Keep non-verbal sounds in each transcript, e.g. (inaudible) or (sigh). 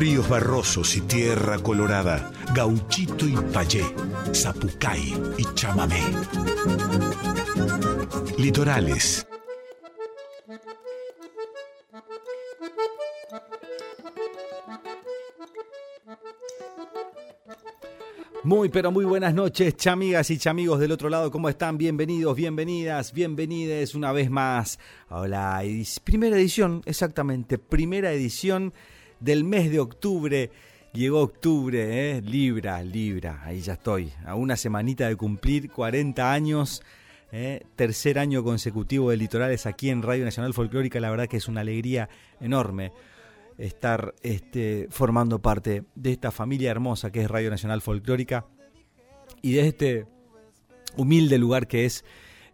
ríos barrosos y tierra colorada, gauchito y payé, zapucay y chamamé. Litorales. Muy, pero muy buenas noches, chamigas y chamigos del otro lado. ¿Cómo están? Bienvenidos, bienvenidas, bienvenides una vez más a la primera edición, exactamente, primera edición del mes de octubre. Llegó octubre, ¿eh? Libra, Libra, ahí ya estoy, a una semanita de cumplir 40 años. ¿eh? Tercer año consecutivo de Litorales aquí en Radio Nacional Folclórica, la verdad que es una alegría enorme estar este, formando parte de esta familia hermosa que es Radio Nacional Folclórica y de este humilde lugar que es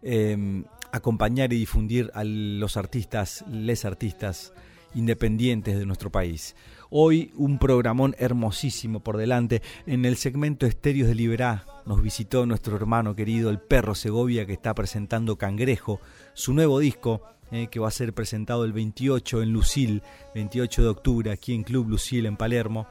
em, acompañar y difundir a los artistas, les artistas independientes de nuestro país. Hoy un programón hermosísimo por delante. En el segmento Estéreos de Liberá nos visitó nuestro hermano querido el Perro Segovia que está presentando Cangrejo, su nuevo disco eh, que va a ser presentado el 28 en Lucil, 28 de octubre, aquí en Club Lucil en Palermo,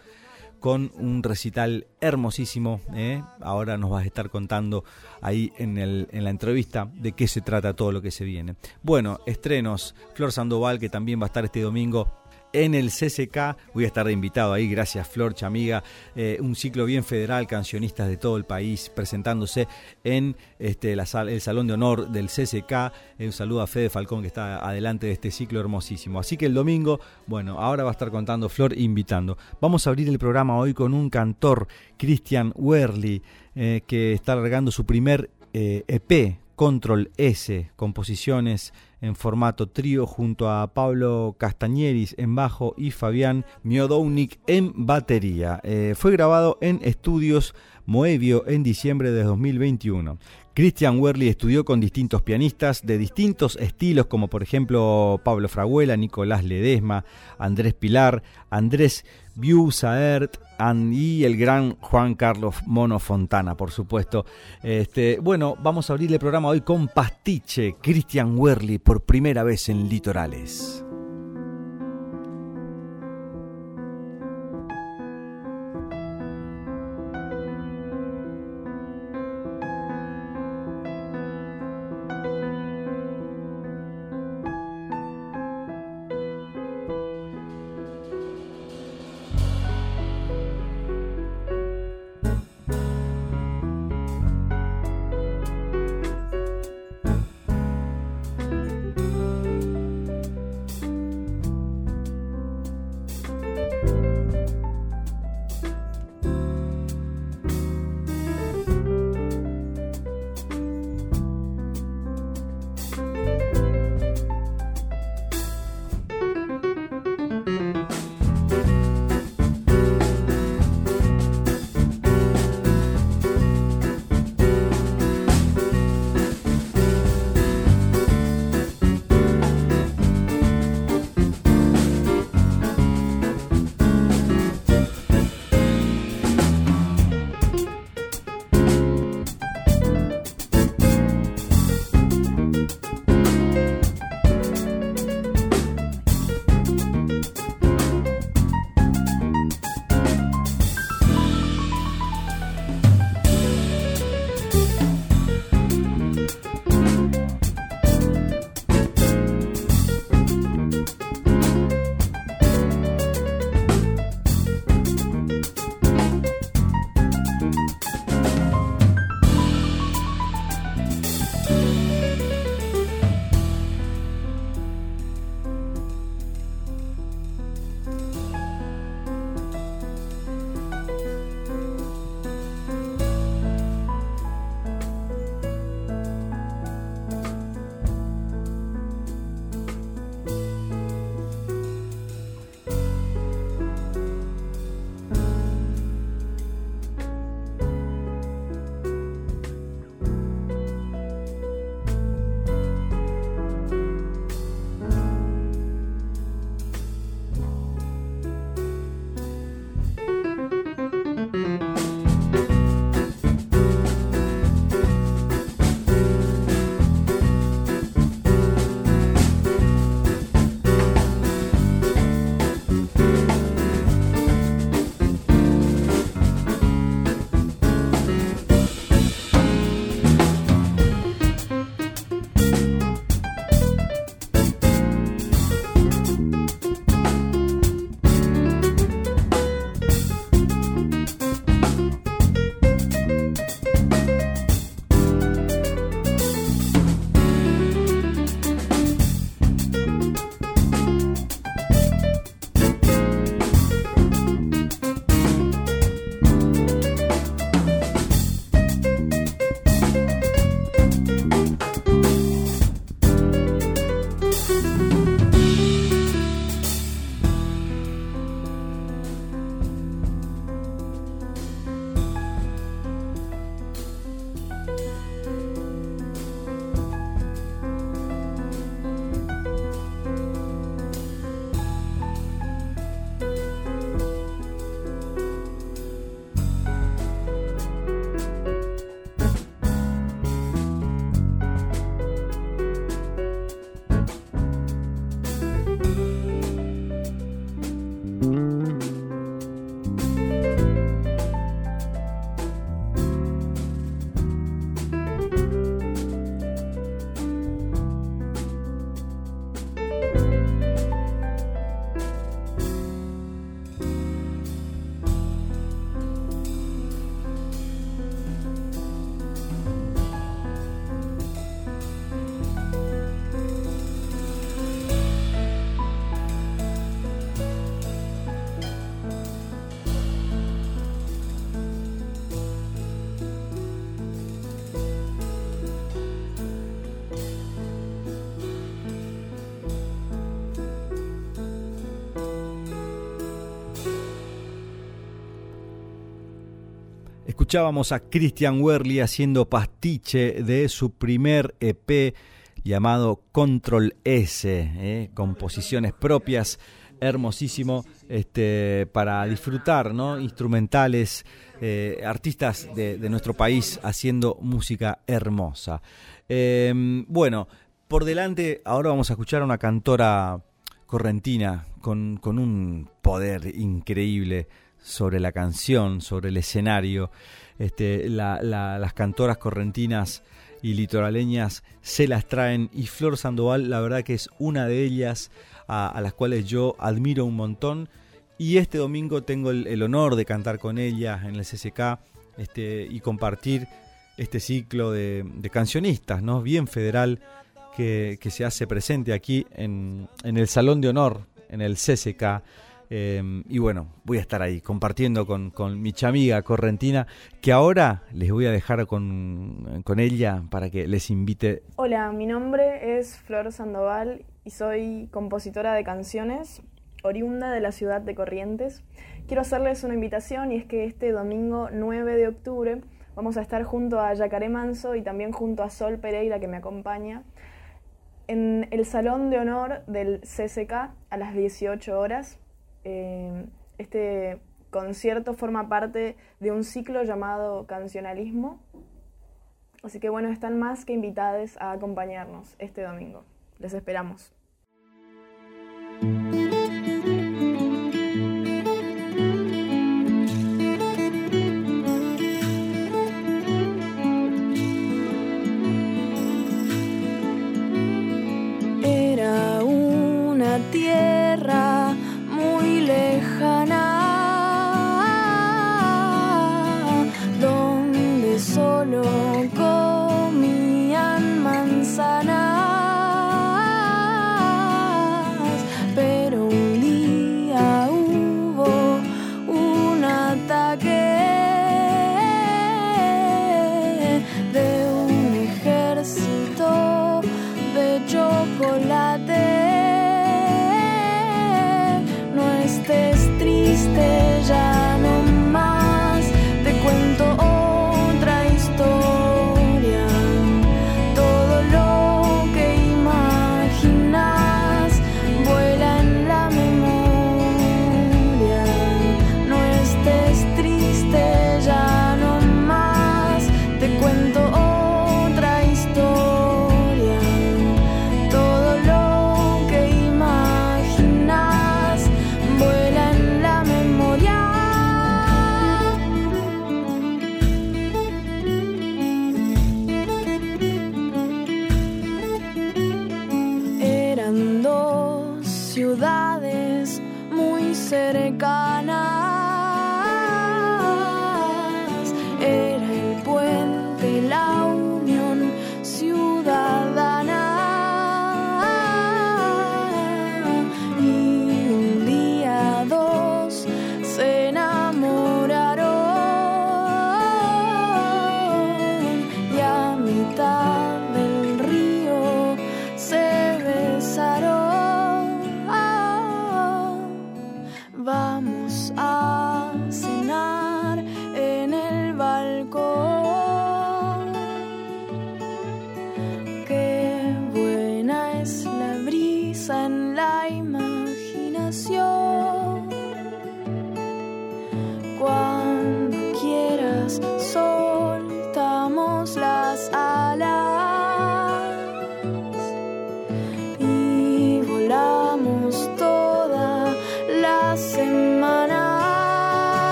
con un recital hermosísimo. Eh. Ahora nos vas a estar contando ahí en, el, en la entrevista de qué se trata todo lo que se viene. Bueno, estrenos, Flor Sandoval, que también va a estar este domingo en el CCK. Voy a estar invitado ahí, gracias Florcha, amiga. Eh, un ciclo bien federal, cancionistas de todo el país presentándose en este, el Salón de Honor del CCK. un saludo a Fede Falcón que está adelante de este ciclo hermosísimo. Así que el domingo, bueno, ahora va a estar contando Flor invitando. Vamos a abrir el programa hoy con un cantor, Christian Werley, eh, que está largando su primer EP, eh, e Control S, composiciones en formato trío junto a Pablo Castañeris en bajo y Fabián Miodounik en batería. Eh, fue grabado en estudios Moevio en diciembre de 2021. Christian Werley estudió con distintos pianistas de distintos estilos, como por ejemplo Pablo Fraguela, Nicolás Ledesma, Andrés Pilar, Andrés Biusaert y el gran Juan Carlos Mono Fontana, por supuesto. Este, bueno, vamos a abrir el programa hoy con Pastiche, Christian Werley, por primera vez en Litorales. Escuchábamos a Christian Werley haciendo pastiche de su primer EP llamado Control S, ¿eh? composiciones propias, hermosísimo, este, para disfrutar, ¿no? Instrumentales, eh, artistas de, nuestro país haciendo música hermosa. Em, bueno, por delante ahora vamos a escuchar a una cantora correntina con, con un poder increíble sobre la canción, sobre el escenario. Este, las cantoras correntinas y litoraleñas se las traen y Flor Sandoval la verdad que es una de ellas a, las cuales yo admiro un montón y este domingo tengo el, honor de cantar con ella en el CCK este, y compartir este ciclo de, cancionistas, ¿no? bien federal que, se hace presente aquí en, en el Salón de Honor, en el CCK Em, y bueno, voy a estar ahí compartiendo con, mi chamiga correntina, que ahora les voy a dejar con, con ella para que les invite. Hola, mi nombre es Flor Sandoval y soy compositora de canciones, oriunda de la ciudad de Corrientes. Quiero hacerles una invitación y es que este domingo 9 de octubre vamos a estar junto a Yacaré Manso y también junto a Sol Pereira que me acompaña en el Salón de Honor del CCK a las 18 horas. Eh, este concierto forma parte de un ciclo llamado Cancionalismo. Así que bueno, están más que invitados a acompañarnos este domingo. Les esperamos.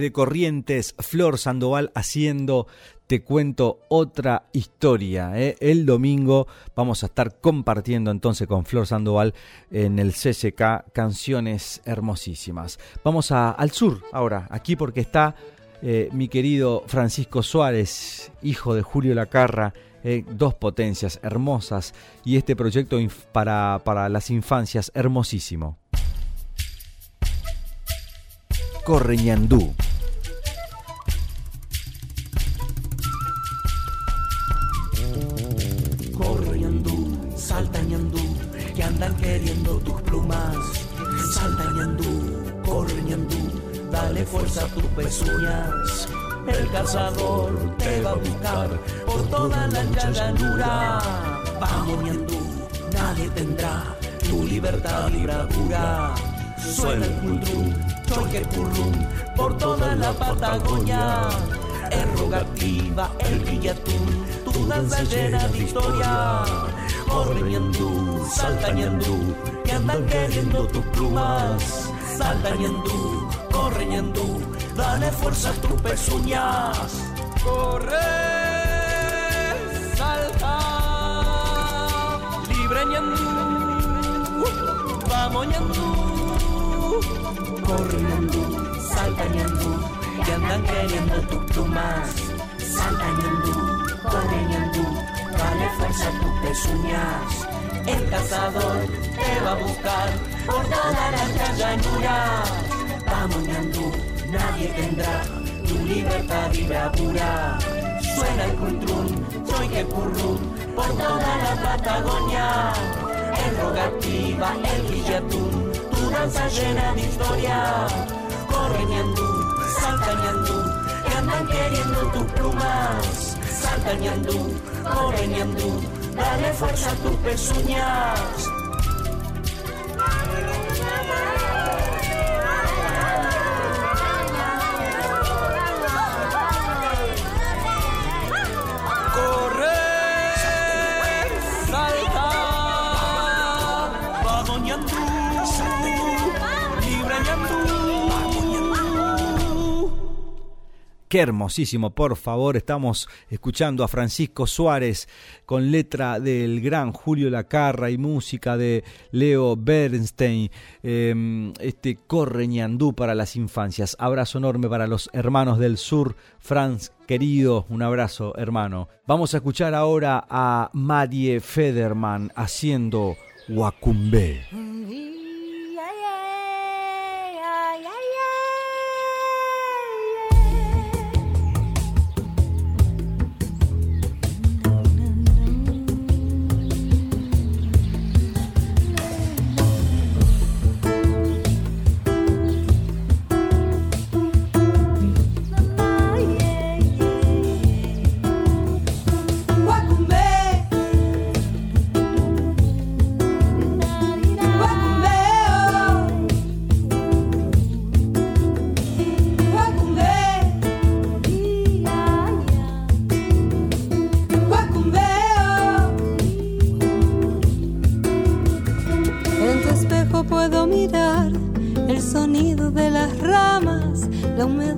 Desde Corrientes, Flor Sandoval haciendo te cuento otra historia. ¿eh? El domingo vamos a estar compartiendo entonces con Flor Sandoval en el CCK canciones hermosísimas. Vamos al sur ahora, aquí porque está eh, mi querido Francisco Suárez, hijo de Julio Lacarra. Eh, dos potencias hermosas y este proyecto para, para las infancias hermosísimo. Correñandú. Fuerza tus pezuñas. El cazador te va a buscar por toda la llanura. Vamos ñandú, nadie tendrá tu libertad y bravura. Suena el cultrum, choque purrum, por toda la Patagonia. Es rogativa el villatún, tu danza llena de historia corre ñandú, salta ñandú, que andan queriendo tus plumas. Salta ñandú, corre ñandú, dale fuerza a tus pezuñas. Corre, salta, libre ñandú, vamos ñandú. Corre ñandú, salta ñandú, que andan queriendo tus plumas. Salta ñandú, corre ñandú dale fuerza a tus pezuñas. El cazador te va a buscar por toda la llanura. Vamos, ñandú, nadie tendrá tu libertad y bravura. Suena el cultrún, soy que purrún, por toda la Patagonia. El rogativa, el guillatún, tu danza llena de historia. Corre, ñandú, salta, ñandú, que andan queriendo tus plumas salta ñandú, corre ñandú, dale fuerza a tus pezuñas. Qué hermosísimo, por favor. Estamos escuchando a Francisco Suárez con letra del gran Julio Lacarra y música de Leo Bernstein. Em, este Corre Ñandú para las infancias. Abrazo enorme para los hermanos del sur. Franz, querido, un abrazo, hermano. Vamos a escuchar ahora a Marie Federman haciendo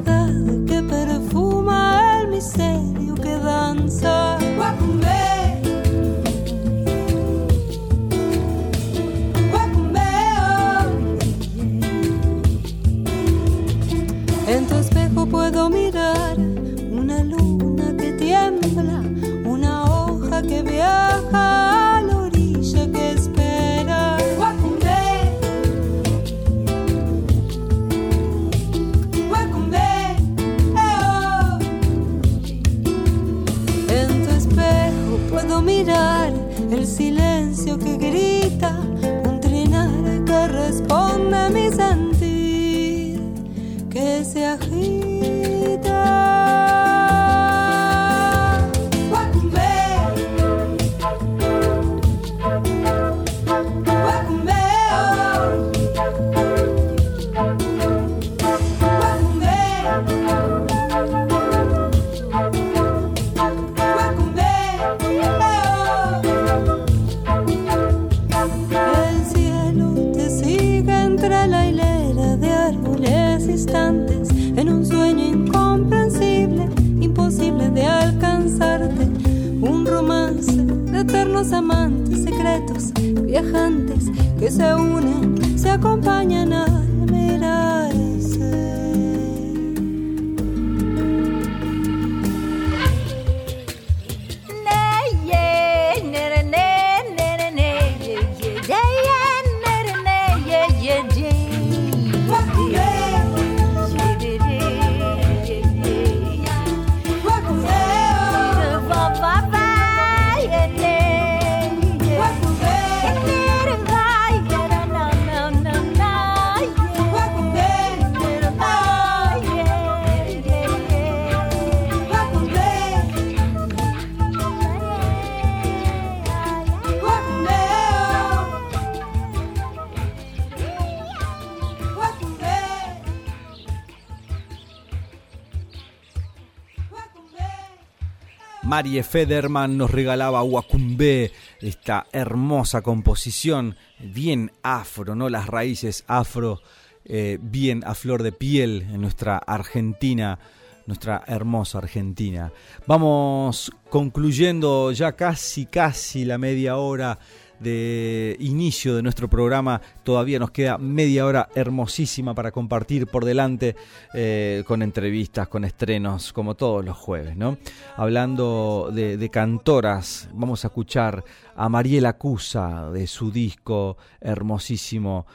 Wacumbé. en un sueño Marie Federman nos regalaba Wakumbe, esta hermosa composición, bien afro, ¿no? Las raíces afro, eh, bien a flor de piel en nuestra Argentina, nuestra hermosa Argentina. Vamos concluyendo ya casi, casi la media hora de inicio de nuestro programa. Todavía nos queda media hora hermosísima para compartir por delante eh, con entrevistas, con estrenos, como todos los jueves. ¿no? Hablando de, de cantoras, vamos a escuchar a Mariela Cusa de su disco hermosísimo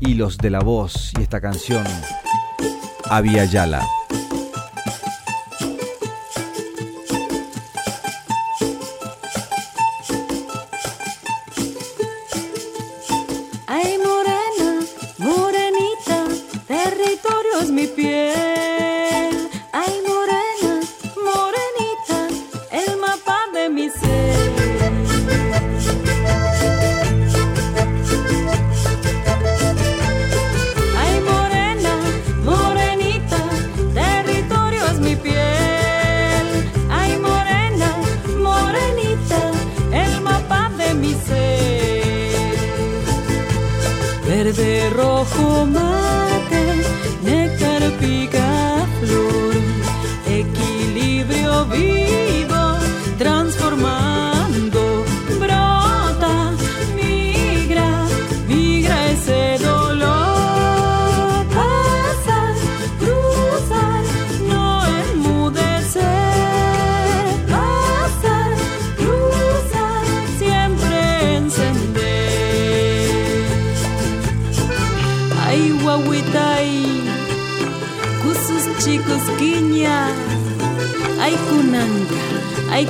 Hilos de la Voz y esta canción Avia Yala. Mi piel. Ay, morena, morenita, el mapa de mi ser. Ay, morena, morenita, territorio es mi piel. Ay, morena, morenita, el mapa de mi ser. Verde, rojo, mate, equilibrio ay,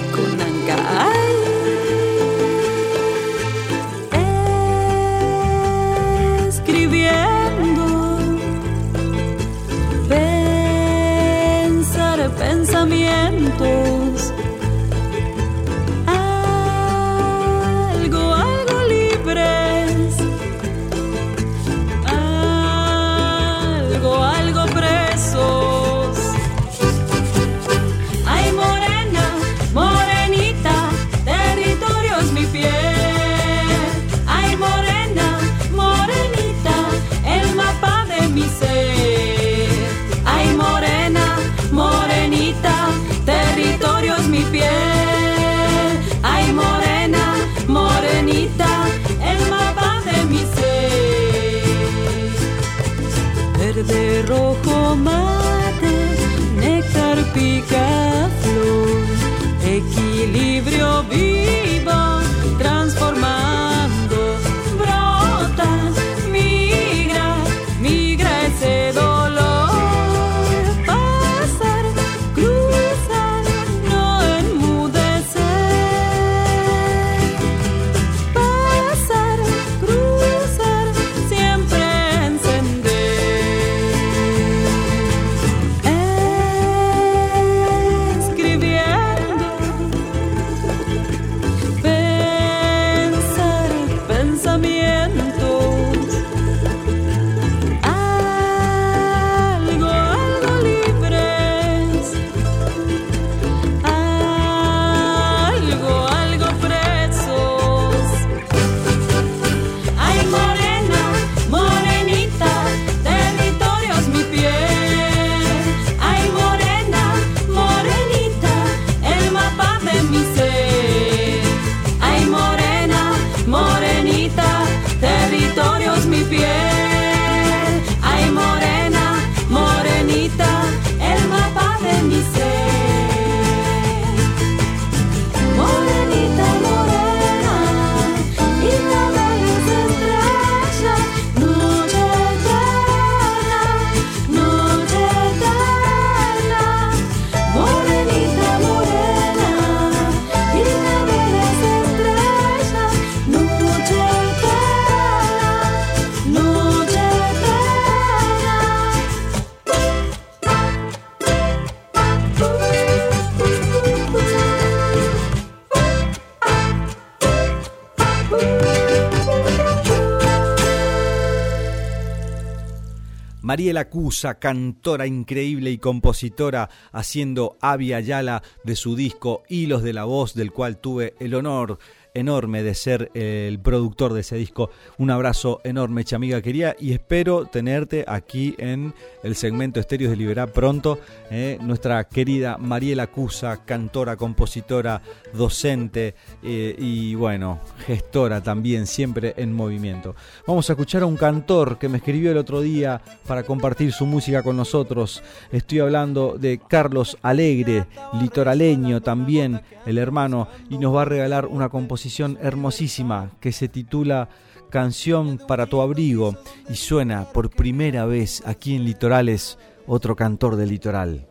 Mariela Cusa, cantora increíble y compositora, haciendo Avia Yala de su disco Hilos de la Voz, del cual tuve el honor enorme de ser el productor de ese disco. Un abrazo enorme, chamiga querida, y espero tenerte aquí en el segmento Estéreos de Liberar pronto. eh, nuestra querida Mariela Cusa, cantora, compositora, docente eh, y bueno, gestora también, siempre en movimiento. Vamos a escuchar a un cantor que me escribió el otro día para compartir su música con nosotros. Estoy hablando de Carlos Alegre, litoraleño también, el hermano, y nos va a regalar una composición hermosísima que se titula Canción para tu abrigo y suena por primera vez aquí en Litorales otro cantor del litoral,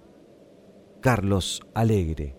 Carlos Alegre.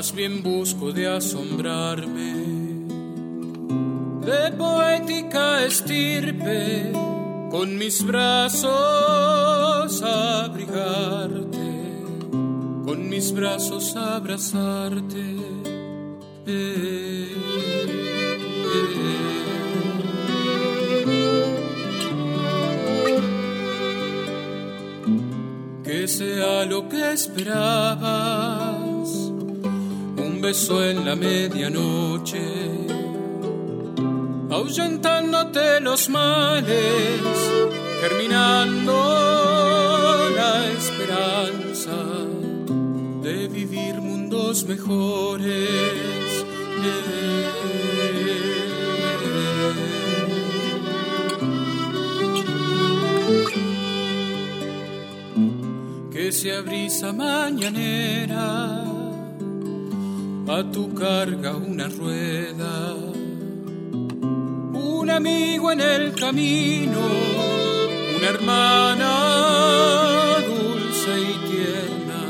Más bien busco de asombrarme. De poética estirpe, con mis brazos abrigarte, con mis brazos abrazarte. Eh, que sea lo que esperabas, un beso en la medianoche, ahuyentándote los males, germinando la esperanza de vivir mundos mejores. que sea brisa mañanera, a tu carga una rueda, un amigo en el camino, una hermana dulce y tierna,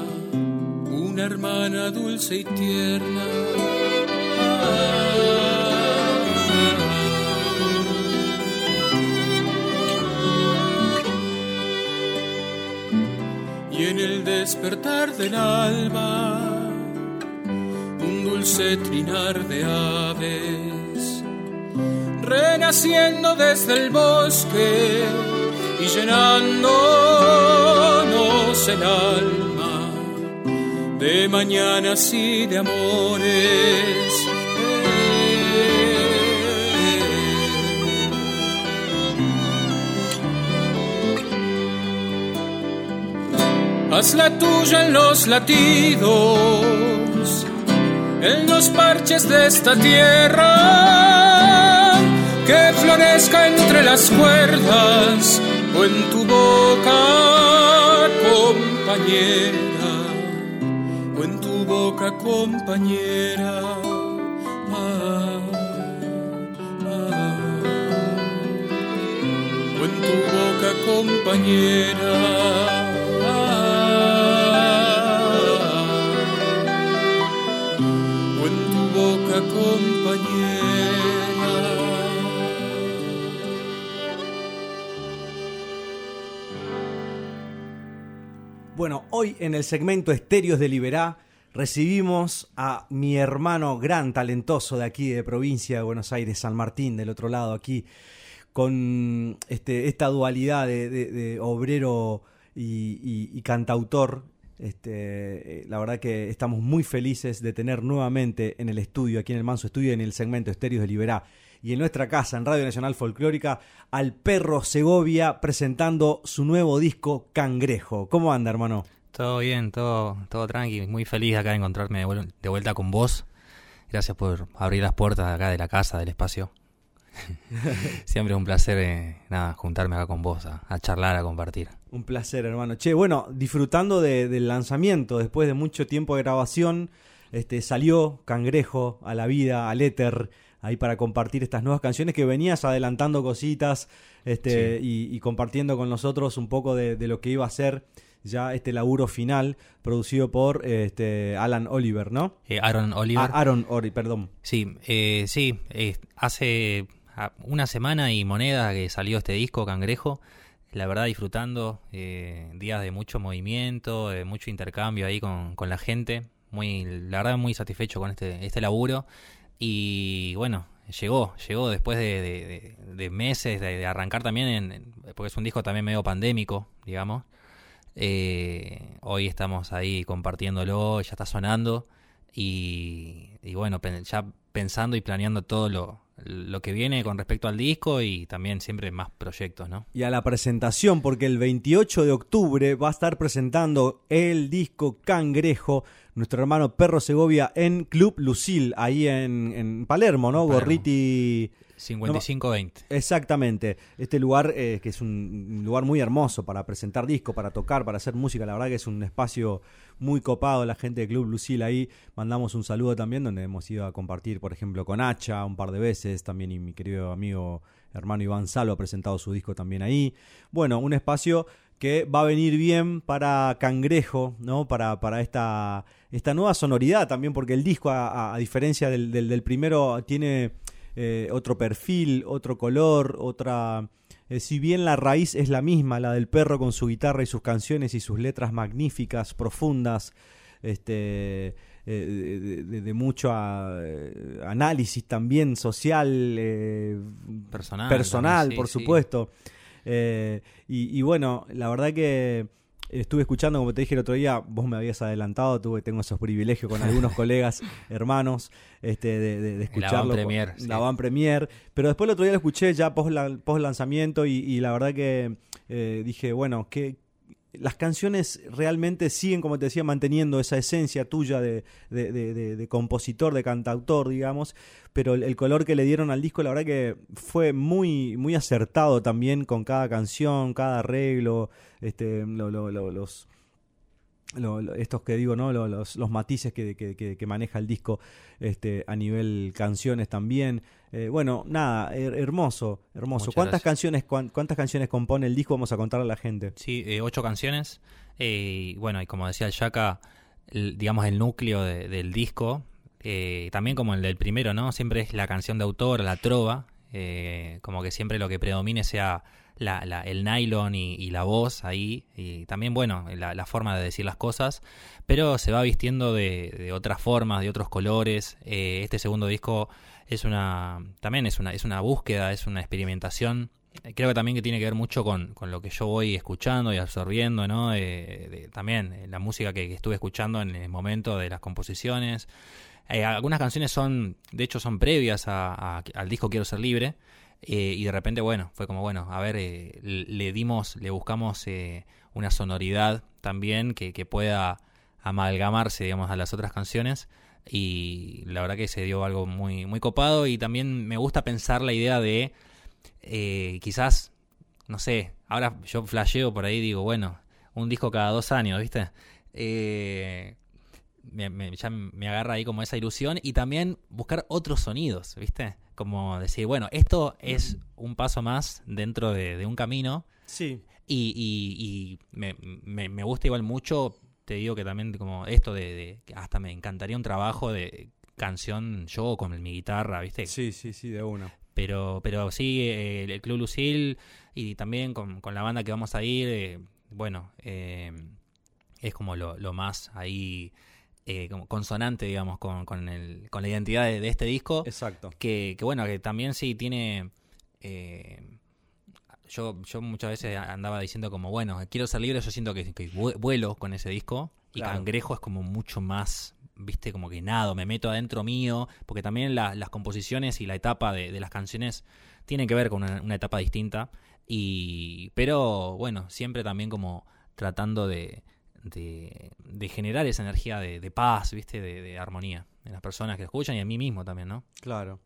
una hermana dulce y tierna. y en el despertar del alba dulce trinar de aves renaciendo desde el bosque y llenándonos el alma de mañanas y de amores. Haz la tuya en los latidos, en los parches de esta tierra, que florezca entre las cuerdas o en tu boca, compañera, o en tu boca, compañera. O en tu boca, compañera. Hoy en el segmento Estéreos de Liberá recibimos a mi hermano gran talentoso de aquí de provincia de Buenos Aires, San Martín, del otro lado aquí, con este, esta dualidad de, obrero y cantautor. Este, eh, la verdad que estamos muy felices de tener nuevamente en el estudio, aquí en el Manso Estudio, en el segmento Estéreos de Liberá, y en nuestra casa, en Radio Nacional Folclórica, al perro Segovia presentando su nuevo disco Cangrejo. ¿Cómo anda, hermano? Todo bien, todo, todo tranqui. Muy feliz acá de encontrarme de, vuel- de vuelta con vos. Gracias por abrir las puertas de acá de la casa, del espacio. (laughs) Siempre es un placer eh, nada, juntarme acá con vos, a, a charlar, a compartir. Un placer, hermano. Che, bueno, disfrutando de- del lanzamiento, después de mucho tiempo de grabación, este, salió Cangrejo a la vida, al éter, ahí para compartir estas nuevas canciones que venías adelantando cositas este, y, y compartiendo con nosotros un poco de, de lo que iba a ser ya este laburo final producido por este, Alan Oliver, ¿no? Eh, Aaron Oliver. Ah, Aaron Ori, perdón. Sí, eh, sí, eh, hace ah, una semana y moneda que salió este disco, Cangrejo. La verdad disfrutando, eh, días de mucho movimiento, de mucho intercambio ahí con, con la gente. Muy, la verdad muy satisfecho con este, este laburo. Y bueno, llegó, llegó después de, de- de- de meses de, de arrancar también, en- porque es un disco también medio pandémico, digamos. Eh, hoy estamos ahí compartiéndolo, ya está sonando. Y, y bueno, pen- ya pensando y planeando todo lo, lo que viene con respecto al disco y también siempre más proyectos, ¿no? Y a la presentación, porque el 28 de octubre va a estar presentando el disco Cangrejo, nuestro hermano Perro Segovia, en Club Lucil, ahí en, en Palermo, ¿no? Palermo. Gorriti. 55-20. Exactamente. Este lugar, eh, que es un lugar muy hermoso para presentar disco, para tocar, para hacer música. La verdad que es un espacio muy copado. La gente de Club Lucil ahí. Mandamos un saludo también, donde hemos ido a compartir, por ejemplo, con Hacha un par de veces. También y mi querido amigo hermano Iván Salo ha presentado su disco también ahí. Bueno, un espacio que va a venir bien para Cangrejo, ¿no? Para, para esta, esta nueva sonoridad también, porque el disco, a, diferencia del- del primero, tiene eh, otro perfil, otro color, otra... eh, si bien la raíz es la misma, la del perro con su guitarra y sus canciones y sus letras magníficas, profundas, este, eh, de, mucho ah, análisis también social, Personal. personal, también, sí, por sí. supuesto. Y, y bueno, la verdad que estuve escuchando, como te dije el otro día, vos me habías adelantado, tuve, tengo esos privilegios con algunos (laughs) colegas, hermanos, este, de, de- de escucharlo. Premier, sí. La Van Premier. Pero después el otro día lo escuché ya post, la- post lanzamiento y, y la verdad que eh, dije, bueno, que las canciones realmente siguen, como te decía, manteniendo esa esencia tuya de, de- de- de- compositor, de cantautor, digamos, pero el, el color que le dieron al disco, la verdad que fue muy, muy acertado también con cada canción, cada arreglo, este, lo- lo- lo- los, lo- lo- estos que digo, ¿no? Lo- Los, los matices que, que- que- que maneja el disco este, a nivel canciones también. Eh, bueno, nada, her- hermoso, hermoso. Muchas ¿Cuántas gracias. canciones, cuán- cuántas canciones compone el disco? Vamos a contarle a la gente. Sí, eh, ocho canciones. Eh, y bueno, y como decía el Yaka, el- digamos el núcleo de- del disco, también como el del primero, ¿no? Siempre es la canción de autor, la trova, como que siempre lo que predomine sea la, la- el nylon y, y la voz ahí, y también, bueno, la, forma de decir las cosas, pero se va vistiendo de, de otras formas, de otros colores. Eh, este segundo disco es una, también es una, es una búsqueda, es una experimentación eh, creo que también que tiene que ver mucho con, con lo que yo voy escuchando y absorbiendo, ¿no? De- de- también eh, la música que, estuve escuchando en el momento de las composiciones. Eh, algunas canciones son, de hecho, son previas a- a- al disco Quiero Ser Libre. Eh, y de repente, bueno, fue como, bueno, a ver, eh, le dimos, le buscamos eh, una sonoridad también que, que pueda amalgamarse, digamos, a las otras canciones. Y la verdad que se dio algo muy, muy copado. Y también me gusta pensar la idea de eh, quizás, no sé, ahora yo flasheo por ahí digo, bueno, un disco cada dos años, ¿viste? Eh, me, me- ya me agarra ahí como esa ilusión y también buscar otros sonidos, ¿viste? Como decir, bueno, esto es un paso más dentro de, de un camino Sí. y, y- y me, me- me gusta igual mucho, te digo que también como esto de, de- hasta me encantaría un trabajo de canción yo con mi guitarra, ¿viste? Sí, sí, sí, de una. Pero, pero sí, eh, el Club Lucil y también con, con la banda que vamos a ir, eh, bueno, eh, es como lo, lo más ahí eh, como consonante, digamos, con, con, el, con la identidad de, de este disco. Exacto. Que, que bueno, que también sí tiene... eh, yo, yo muchas veces andaba diciendo como, bueno, quiero ser libre, yo siento que, que vue- vuelo con ese disco. Y Claro. Cangrejo es como mucho más, viste, como que nado, me meto adentro mío, porque también la- las composiciones y la etapa de, de las canciones tienen que ver con una, una etapa distinta. Y, pero bueno, siempre también como tratando de, de, de generar esa energía de, de paz, viste, de, de armonía en las personas que lo escuchan y en mí mismo también, ¿no? Claro.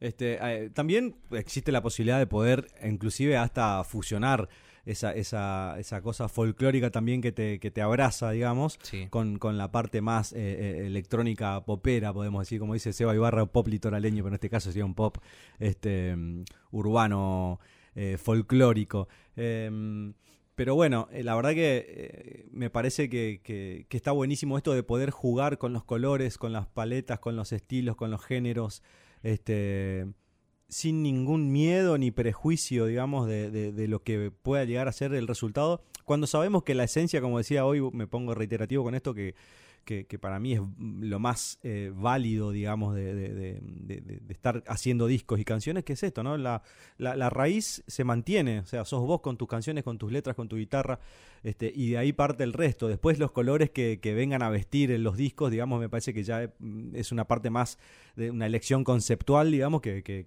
Este, eh, también existe la posibilidad de poder, inclusive hasta fusionar esa, esa, esa cosa folclórica también que te, que te abraza, digamos, Sí. con, con la parte más eh, eh, electrónica popera, podemos decir, como dice Seba Ibarra, pop litoraleño, pero en este caso sería un pop este, urbano, eh, folclórico. Pero bueno, eh, la verdad que eh, me parece que, que- que está buenísimo esto de poder jugar con los colores, con las paletas, con los estilos, con los géneros, este, sin ningún miedo ni prejuicio, digamos, de, de- de lo que pueda llegar a ser el resultado. Cuando sabemos que la esencia, como decía hoy, me pongo reiterativo con esto, que, que, para mí es lo más eh, válido, digamos, de, estar haciendo discos y canciones, que es esto, ¿no? La, la, raíz se mantiene, o sea, sos vos con tus canciones, con tus letras, con tu guitarra, este, y de ahí parte el resto. Después los colores que, vengan a vestir en los discos, digamos, me parece que ya mm, es una parte más de una elección conceptual, digamos, que, que,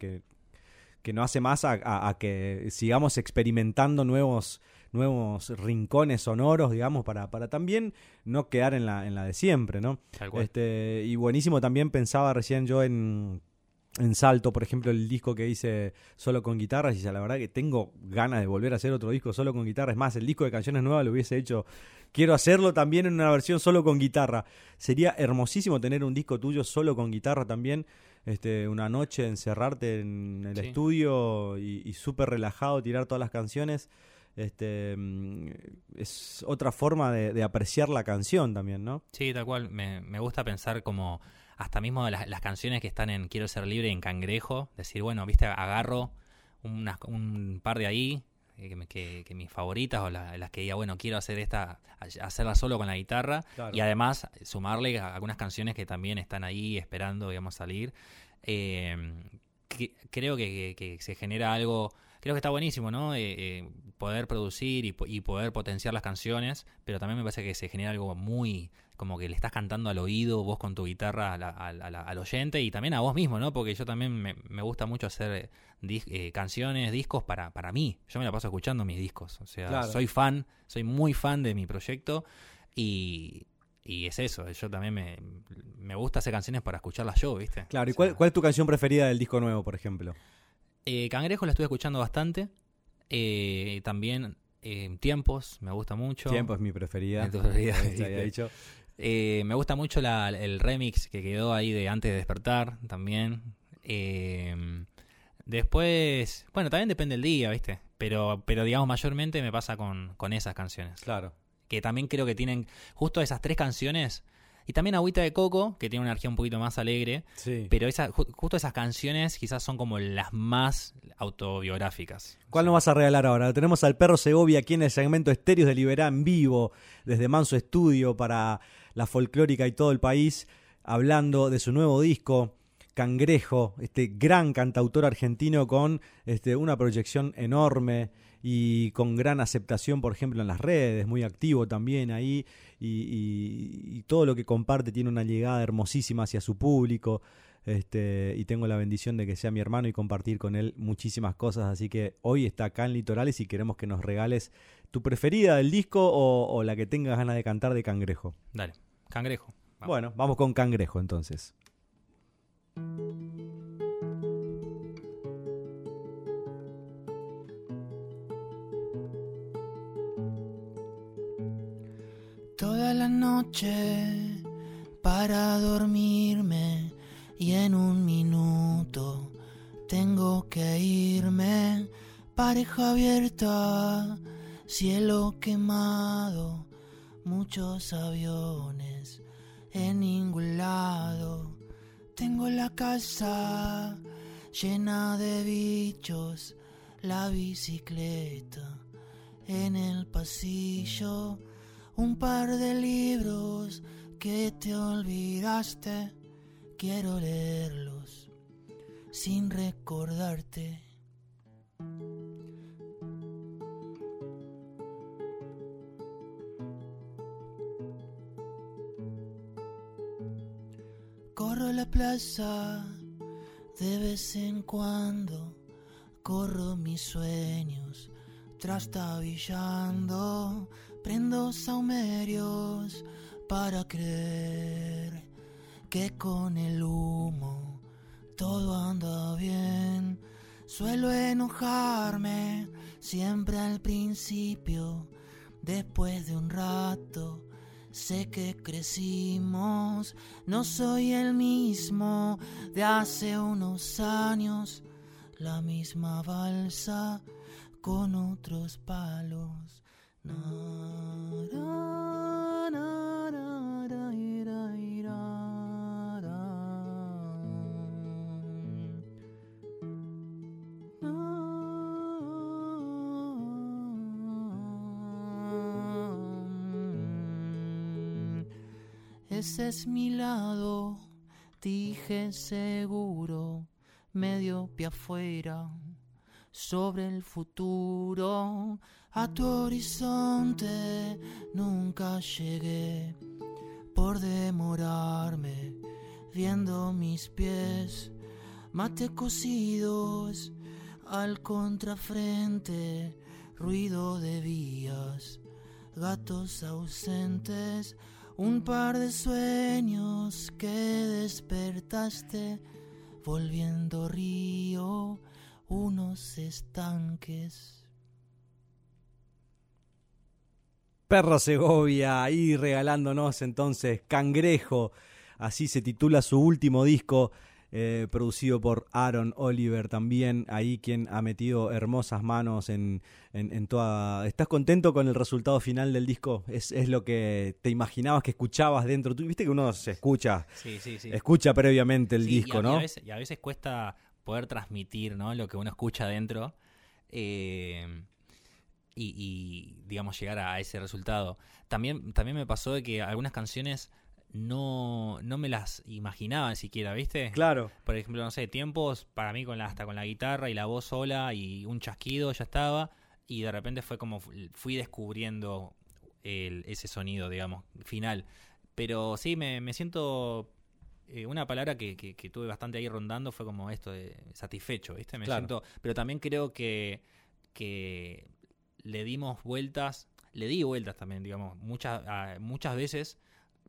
que, no hace más a que sigamos experimentando nuevos nuevos rincones sonoros, digamos, para, para también no quedar en la, en la de siempre, ¿no? Este, y buenísimo también pensaba recién yo en, en Salto, por ejemplo, el disco que hice solo con guitarras, y la verdad que tengo ganas de volver a hacer otro disco solo con guitarra. Es más, el disco de canciones nuevas lo hubiese hecho. Quiero hacerlo también en una versión solo con guitarra. Sería hermosísimo tener un disco tuyo solo con guitarra también. Este, una noche encerrarte en el Sí. estudio y, y súper relajado, tirar todas las canciones. Este, mm, es otra forma de, de apreciar la canción también, ¿no? Sí, tal cual. Me, me gusta pensar como hasta mismo las, las canciones que están en Quiero ser libre y en Cangrejo. Decir, bueno, viste, agarro un par de ahí, eh, que, que- que mis favoritas o la- las que diga, bueno, quiero hacer esta, hacerla solo con la guitarra. Claro. Y además sumarle a algunas canciones que también están ahí esperando, digamos, salir. Eh, que- creo que, se genera algo, creo que está buenísimo, ¿no? Eh, eh, poder producir y, po- y poder potenciar las canciones, pero también me parece que se genera algo muy, como que le estás cantando al oído, vos con tu guitarra a la- a la- a la- al oyente y también a vos mismo, ¿no? Porque yo también me, me gusta mucho hacer eh, dis- eh, canciones, discos para, para mí. Yo me la paso escuchando mis discos, o sea, Claro. soy fan, soy muy fan de mi proyecto y, y es eso, yo también me, me gusta hacer canciones para escucharlas yo, ¿viste? Claro, ¿y O cuál, cuál es tu canción preferida del disco nuevo, por ejemplo? eh, Cangrejo la estuve escuchando bastante. Eh, también eh, Tiempos, me gusta mucho. Tiempo es mi preferida. Es (laughs) tu preferida. Eh, me gusta mucho la- el remix que quedó ahí de Antes de despertar también. Eh, después, bueno, también depende del día, ¿viste? Pero, pero digamos, mayormente me pasa con, con esas canciones. Claro. Que también creo que tienen justo esas tres canciones. Y también Agüita de Coco, que tiene una energía un poquito más alegre. Sí. Pero esa, ju- justo esas canciones quizás son como las más autobiográficas. ¿Cuál nos vas a regalar ahora? Tenemos al perro Segovia aquí en el segmento Estéreos de Liberá en vivo, desde Manso Estudio para la folclórica y todo el país, hablando de su nuevo disco, Cangrejo, este gran cantautor argentino con este, una proyección enorme y con gran aceptación, por ejemplo, en las redes, muy activo también ahí, y, y- y todo lo que comparte tiene una llegada hermosísima hacia su público. Este, y tengo la bendición de que sea mi hermano y compartir con él muchísimas cosas. Así que hoy está acá en Litorales y queremos que nos regales tu preferida del disco o, o la que tengas ganas de cantar de Cangrejo. Dale, Cangrejo. Vamos. Bueno, vamos con Cangrejo entonces. Toda la noche para dormirme y en un minuto tengo que irme. Pareja abierta, cielo quemado, muchos aviones en ningún lado. Tengo la casa llena de bichos, la bicicleta en el pasillo, un par de libros que te olvidaste, quiero leerlos sin recordarte. Corro la plaza de vez en cuando, corro mis sueños trastabillando, prendo saumerios para creer que con el humo todo anda bien. Suelo enojarme siempre al principio, después de un rato. Sé que crecimos, no soy el mismo de hace unos años, la misma balsa con otros palos Ese es mi lado, dije seguro, medio pie afuera, sobre el futuro. A tu horizonte nunca llegué por demorarme, viendo mis pies, mate cosidos al contrafrente, ruido de vías, gatos ausentes, un par de sueños que despertaste, volviendo río, unos estanques. Perro Segovia ahí regalándonos entonces Cangrejo, así se titula su último disco, eh, producido por Aaron Oliver también, ahí quien ha metido hermosas manos en, en, en toda... ¿Estás contento con el resultado final del disco? ¿Es, es lo que te imaginabas que escuchabas dentro? Tú viste que uno se escucha, Sí, sí, sí. escucha previamente el Sí, y disco, y ¿no? a veces, y a veces cuesta poder transmitir ¿no? lo que uno escucha adentro eh, y, y, digamos, llegar a ese resultado. También, también me pasó de que algunas canciones no, no me las imaginaba siquiera, ¿viste? Claro. Por ejemplo, no sé, tiempos para mí con la, hasta con la guitarra y la voz sola y un chasquido ya estaba y de repente fue como fu- fui descubriendo el- ese sonido, digamos, final. Pero sí, me, me siento... eh, una palabra que, que, que tuve bastante ahí rondando fue como esto de satisfecho, ¿viste? Me Claro. siento... Pero también creo que, que le dimos vueltas, le di vueltas también, digamos, muchas, a- muchas veces,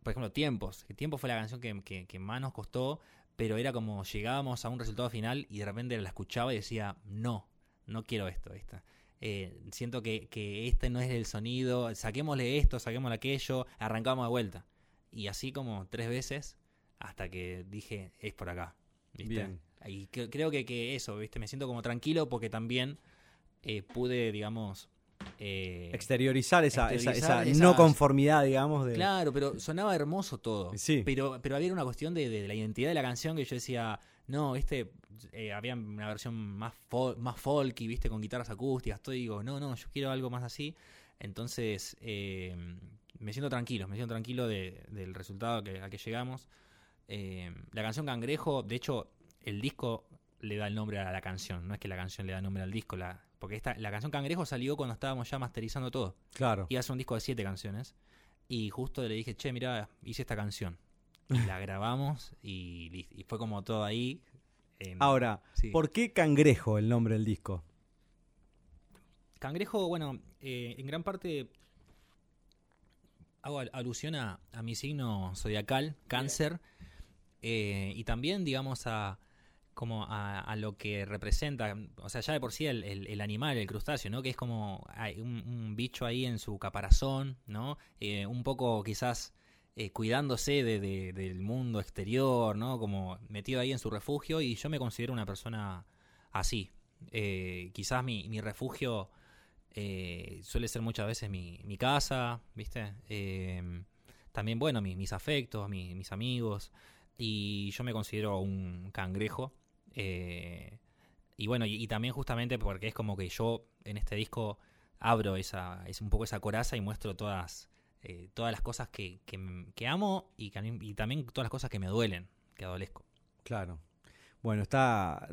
por ejemplo, Tiempos, que Tiempos fue la canción que, que, que más nos costó, pero era como llegábamos a un resultado final y de repente la escuchaba y decía, no, no quiero esto, ¿viste? Eh, siento que, que este no es el sonido, saquémosle esto, saquémosle aquello, arrancamos de vuelta. Y así como tres veces hasta que dije, es por acá. ¿viste? Bien. Y cre- creo que, que eso, ¿viste? Me siento como tranquilo porque también eh, pude, digamos... eh, Exteriorizar esa, esa- esa no conformidad, digamos. De... Claro, pero sonaba hermoso todo. Sí. Pero, pero había una cuestión de, de la identidad de la canción que yo decía, no, viste, eh, había una versión más, fol- más folky, viste, con guitarras acústicas, todo, y digo, no, no, yo quiero algo más así. Entonces, eh, me siento tranquilo, me siento tranquilo de- del resultado que, a que llegamos. Eh, la canción Cangrejo, de hecho, el disco le da el nombre a la canción, no es que la canción le da nombre al disco, la, porque esta, la canción Cangrejo salió cuando estábamos ya masterizando todo. Claro. Iba a hacer un disco de siete canciones. Y justo le dije, che, mira, hice esta canción. Y la (laughs) grabamos y, y fue como todo ahí. en- Ahora, Sí. ¿por qué Cangrejo el nombre del disco? Cangrejo, bueno, eh, en gran parte hago al- alusión a, a mi signo zodiacal, cáncer, eh, y también, digamos, a como a, a lo que representa, o sea, ya de por sí el, animal, el crustáceo, ¿no? Que es como un, bicho ahí en su caparazón, ¿no? Eh, un poco quizás eh, cuidándose de- de- del mundo exterior, ¿no? Como metido ahí en su refugio y yo me considero una persona así. Eh, quizás mi, mi refugio suele ser muchas veces mi, mi casa, ¿viste? También, bueno, mi- mis afectos, mi- mis amigos. Y yo me considero un cangrejo. eh, y bueno, y, también justamente porque es como que yo en este disco abro esa, es un poco esa coraza y muestro todas, eh, todas las cosas que, que, amo y, también todas las cosas que me duelen, que adolezco. Claro. Bueno, está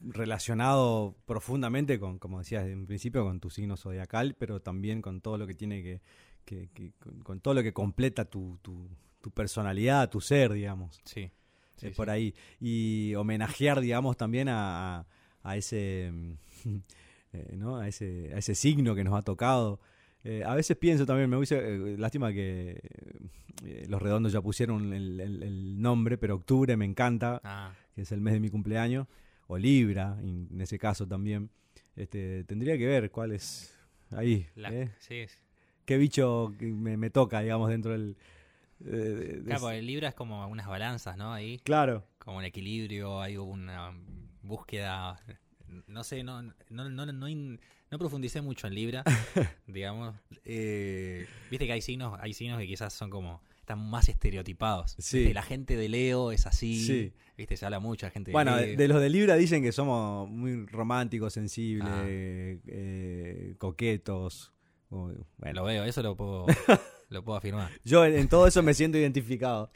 relacionado profundamente con, como decías en principio, con tu signo zodiacal, pero también con todo lo que tiene que, que- que- con, con todo lo que completa tu, tu, tu personalidad, tu ser, digamos. Sí. por ahí. Y homenajear, digamos, también a, ese, (laughs) eh, ¿no? a ese, a ese signo que nos ha tocado. Eh, a veces pienso también, me hubiese, eh, lástima que eh, los redondos ya pusieron el, el- el nombre, pero octubre me encanta, Ah, que es el mes de mi cumpleaños, o Libra, en en ese caso también. Este, tendría que ver cuál es ahí. la- sí, sí. ¿Qué bicho me toca, digamos, dentro del... eh, de- de- Claro, porque el Libra es como unas balanzas, ¿no? Ahí. claro. como un equilibrio, hay una búsqueda no sé, no, no, no, no, in- no profundicé mucho en Libra, (laughs) digamos. Eh, Viste que hay signos, hay signos que quizás son como, están más estereotipados. Sí. Viste, La gente de Leo es así. Sí. Viste, se habla mucho de gente Bueno, de Leo. de los de Libra dicen que somos muy románticos, sensibles, Ah. eh, coquetos. Bueno, Lo veo, eso lo puedo, (laughs) lo puedo afirmar. (laughs) yo en, en todo eso me siento identificado.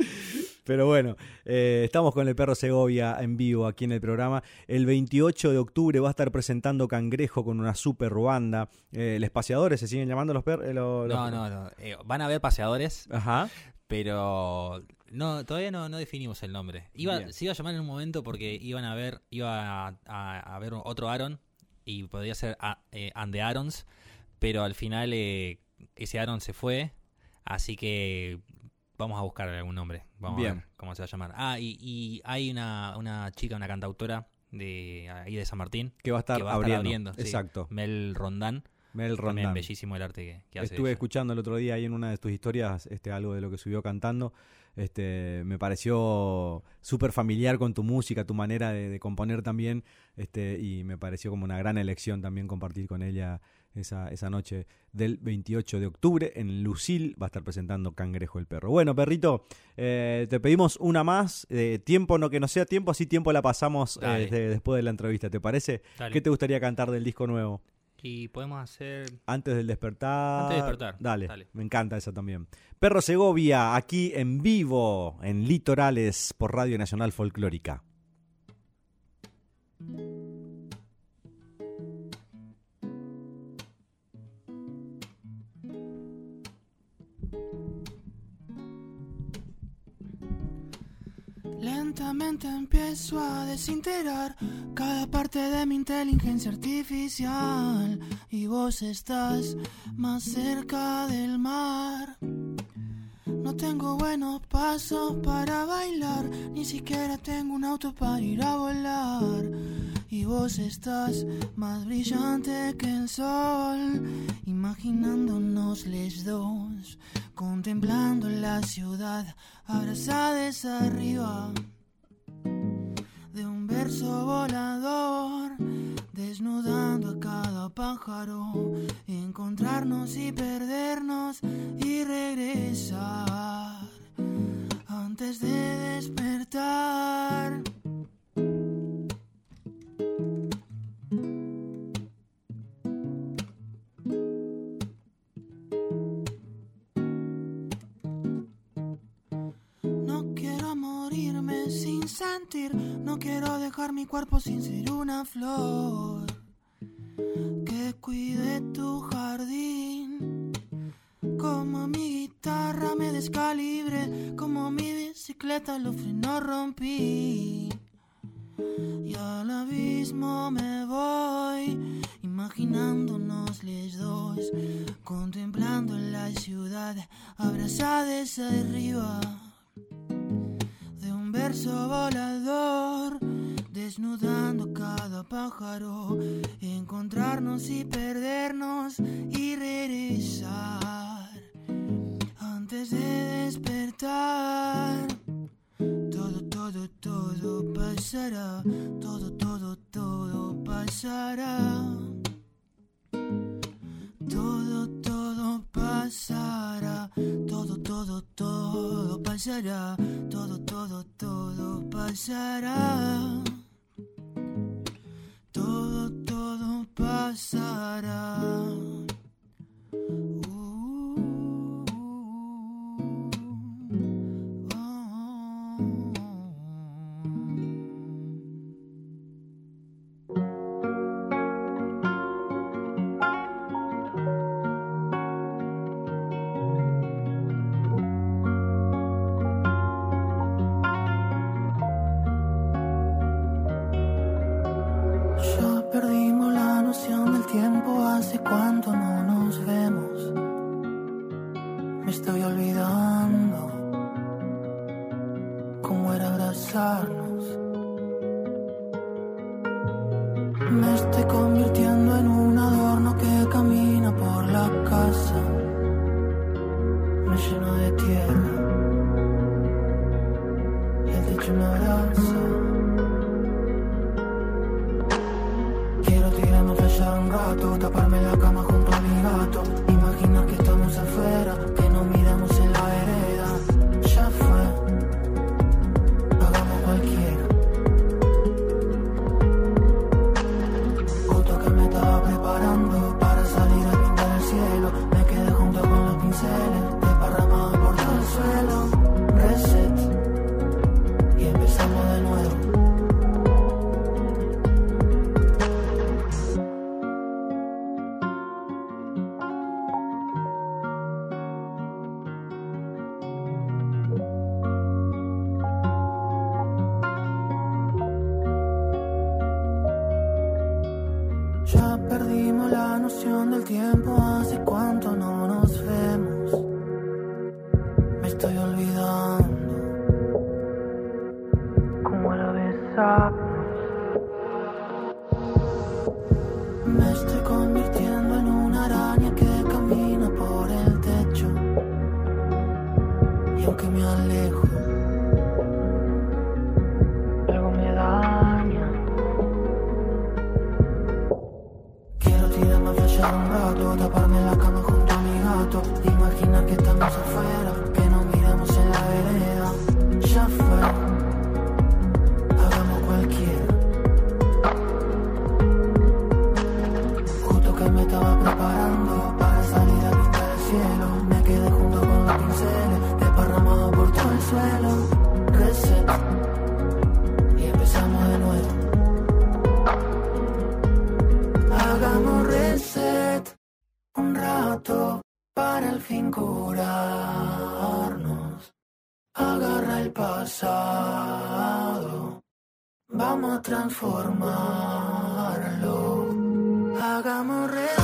Pero bueno, eh, estamos con el perro Segovia en vivo aquí en el programa. El 28 de octubre va a estar presentando Cangrejo con una super banda. Eh, ¿Les paseadores se siguen llamando los perros? No, no, no. eh, van a haber paseadores, Ajá. pero no, todavía no, no definimos el nombre. Iba, Bien. se iba a llamar en un momento porque iban a ver, iba a, a- a ver otro Aaron y podría ser a, eh, And the Arons, pero al final eh, ese Aaron se fue, así que vamos a buscar algún nombre. Vamos a ver cómo se va a llamar. Ah, y, y hay una, una chica, una cantautora de ahí de San Martín Que va a estar que va a abriendo. estar abriendo. sí. Exacto. Mel Rondán. Mel También Rondán. bellísimo el arte que, que hace. Estuve ella. escuchando el otro día ahí en una de tus historias este, algo de lo que subió cantando. Este, me pareció súper familiar con tu música, tu manera de, de componer también. Este, y me pareció como una gran elección también compartir con ella esa, esa noche del 28 de octubre. En Lucil va a estar presentando Cangrejo el Perro. Bueno, perrito, eh, te pedimos una más. eh, tiempo, no que no sea tiempo, así tiempo la pasamos eh, de- después de la entrevista. ¿Te parece? Dale. ¿Qué te gustaría cantar del disco nuevo? Y podemos hacer. Antes del despertar. Antes del despertar, Dale, dale. me encanta esa también. Perro Segovia, aquí en vivo, en Litorales, por Radio Nacional Folclórica. Lentamente empiezo a desintegrar cada parte de mi inteligencia artificial y vos estás más cerca del mar. No tengo buenos pasos para bailar, ni siquiera tengo un auto para ir a volar. Y vos estás más brillante que el sol, imaginándonos les dos, contemplando la ciudad, abrazadas arriba verso volador, desnudando a cada pájaro, encontrarnos y perdernos y regresar antes de despertar. Sin sentir, no quiero dejar mi cuerpo sin ser una flor. Que cuide tu jardín, como mi guitarra me descalibre, como mi bicicleta los frenos rompí. Y al abismo me voy, imaginándonos los dos, contemplando la ciudad, abrazadas arriba de un verso volador, desnudando cada pájaro, encontrarnos y perdernos y regresar antes de despertar. Todo, todo, todo pasará, todo, todo, todo pasará. Todo, todo pasará, todo, todo, todo pasará, todo, todo, todo pasará. Todo, todo pasará. un rato, taparme la cama junto a mi gato. Para al fin curarnos. Agarra el pasado, vamos a transformarlo. Hagamos reset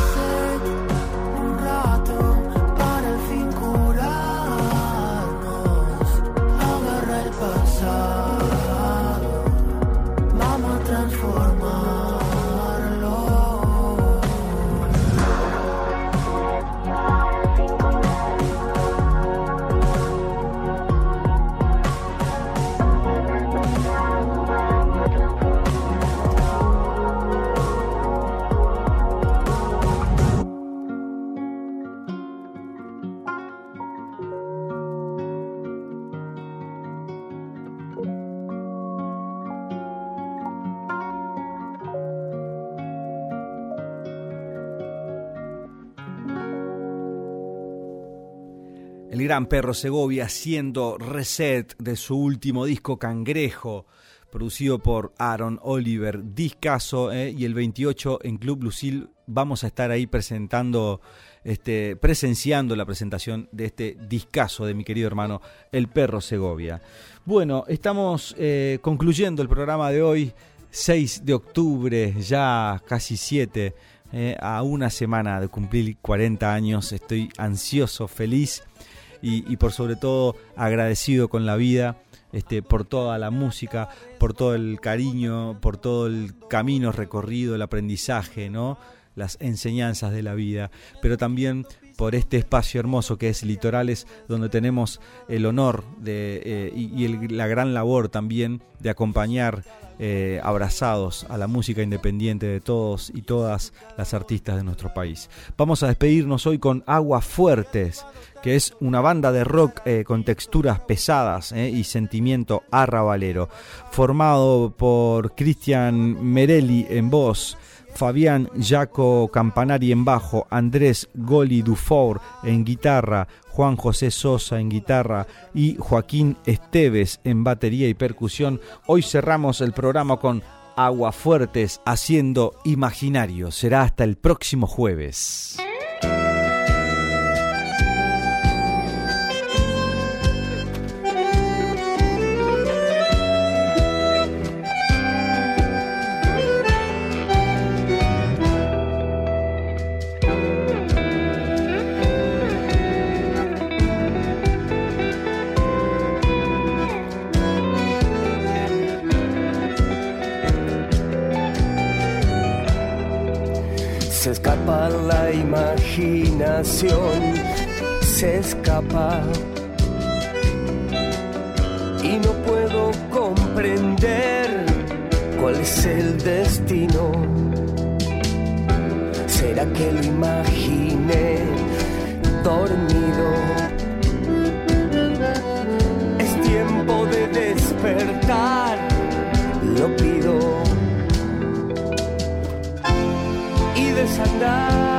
El gran perro Segovia haciendo reset de su último disco Cangrejo, producido por Aaron Oliver, discaso, eh, y el 28 en Club Lucil vamos a estar ahí presentando, este, presenciando la presentación de este discazo de mi querido hermano El Perro Segovia. Bueno, estamos eh, concluyendo el programa de hoy, 6 de octubre, ya casi 7, eh, a una semana de cumplir 40 años, estoy ansioso, feliz y, y por sobre todo agradecido con la vida este, por toda la música, por todo el cariño, por todo el camino recorrido, el aprendizaje, ¿no? las enseñanzas de la vida, pero también por este espacio hermoso que es Litorales, donde tenemos el honor de, eh, y, y el- la gran labor también de acompañar eh, abrazados a la música independiente de todos y todas las artistas de nuestro país. Vamos a despedirnos hoy con Aguas Fuertes, que es una banda de rock eh, con texturas pesadas eh, y sentimiento arrabalero, formado por Cristian Merelli en voz, Fabián Jaco Campanari en bajo, Andrés Goli Dufour en guitarra, Juan José Sosa en guitarra y Joaquín Esteves en batería y percusión. Hoy cerramos el programa con Aguafuertes haciendo imaginario. Será hasta el próximo jueves. Se escapa la imaginación, se escapa. Y no puedo comprender cuál es el destino. Se ¿Será que lo imaginé dormido? Es tiempo de despertar, lo pido. Y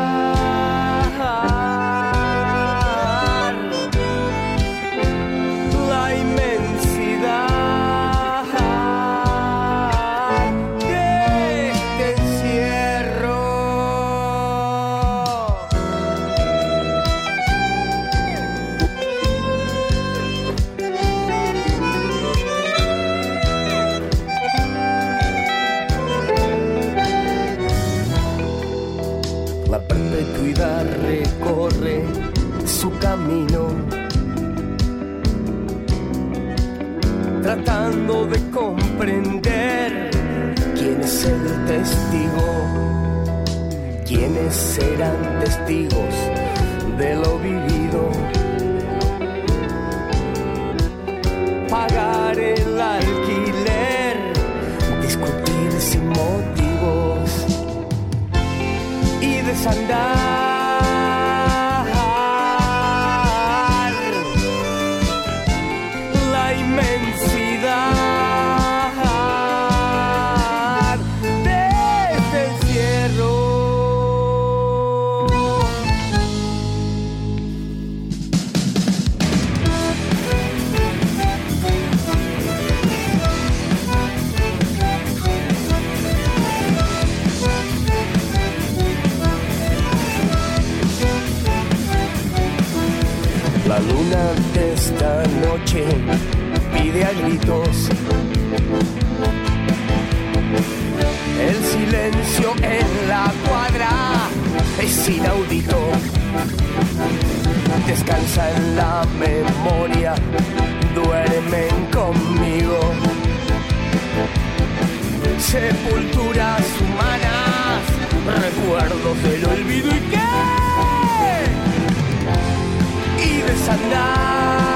y desandar.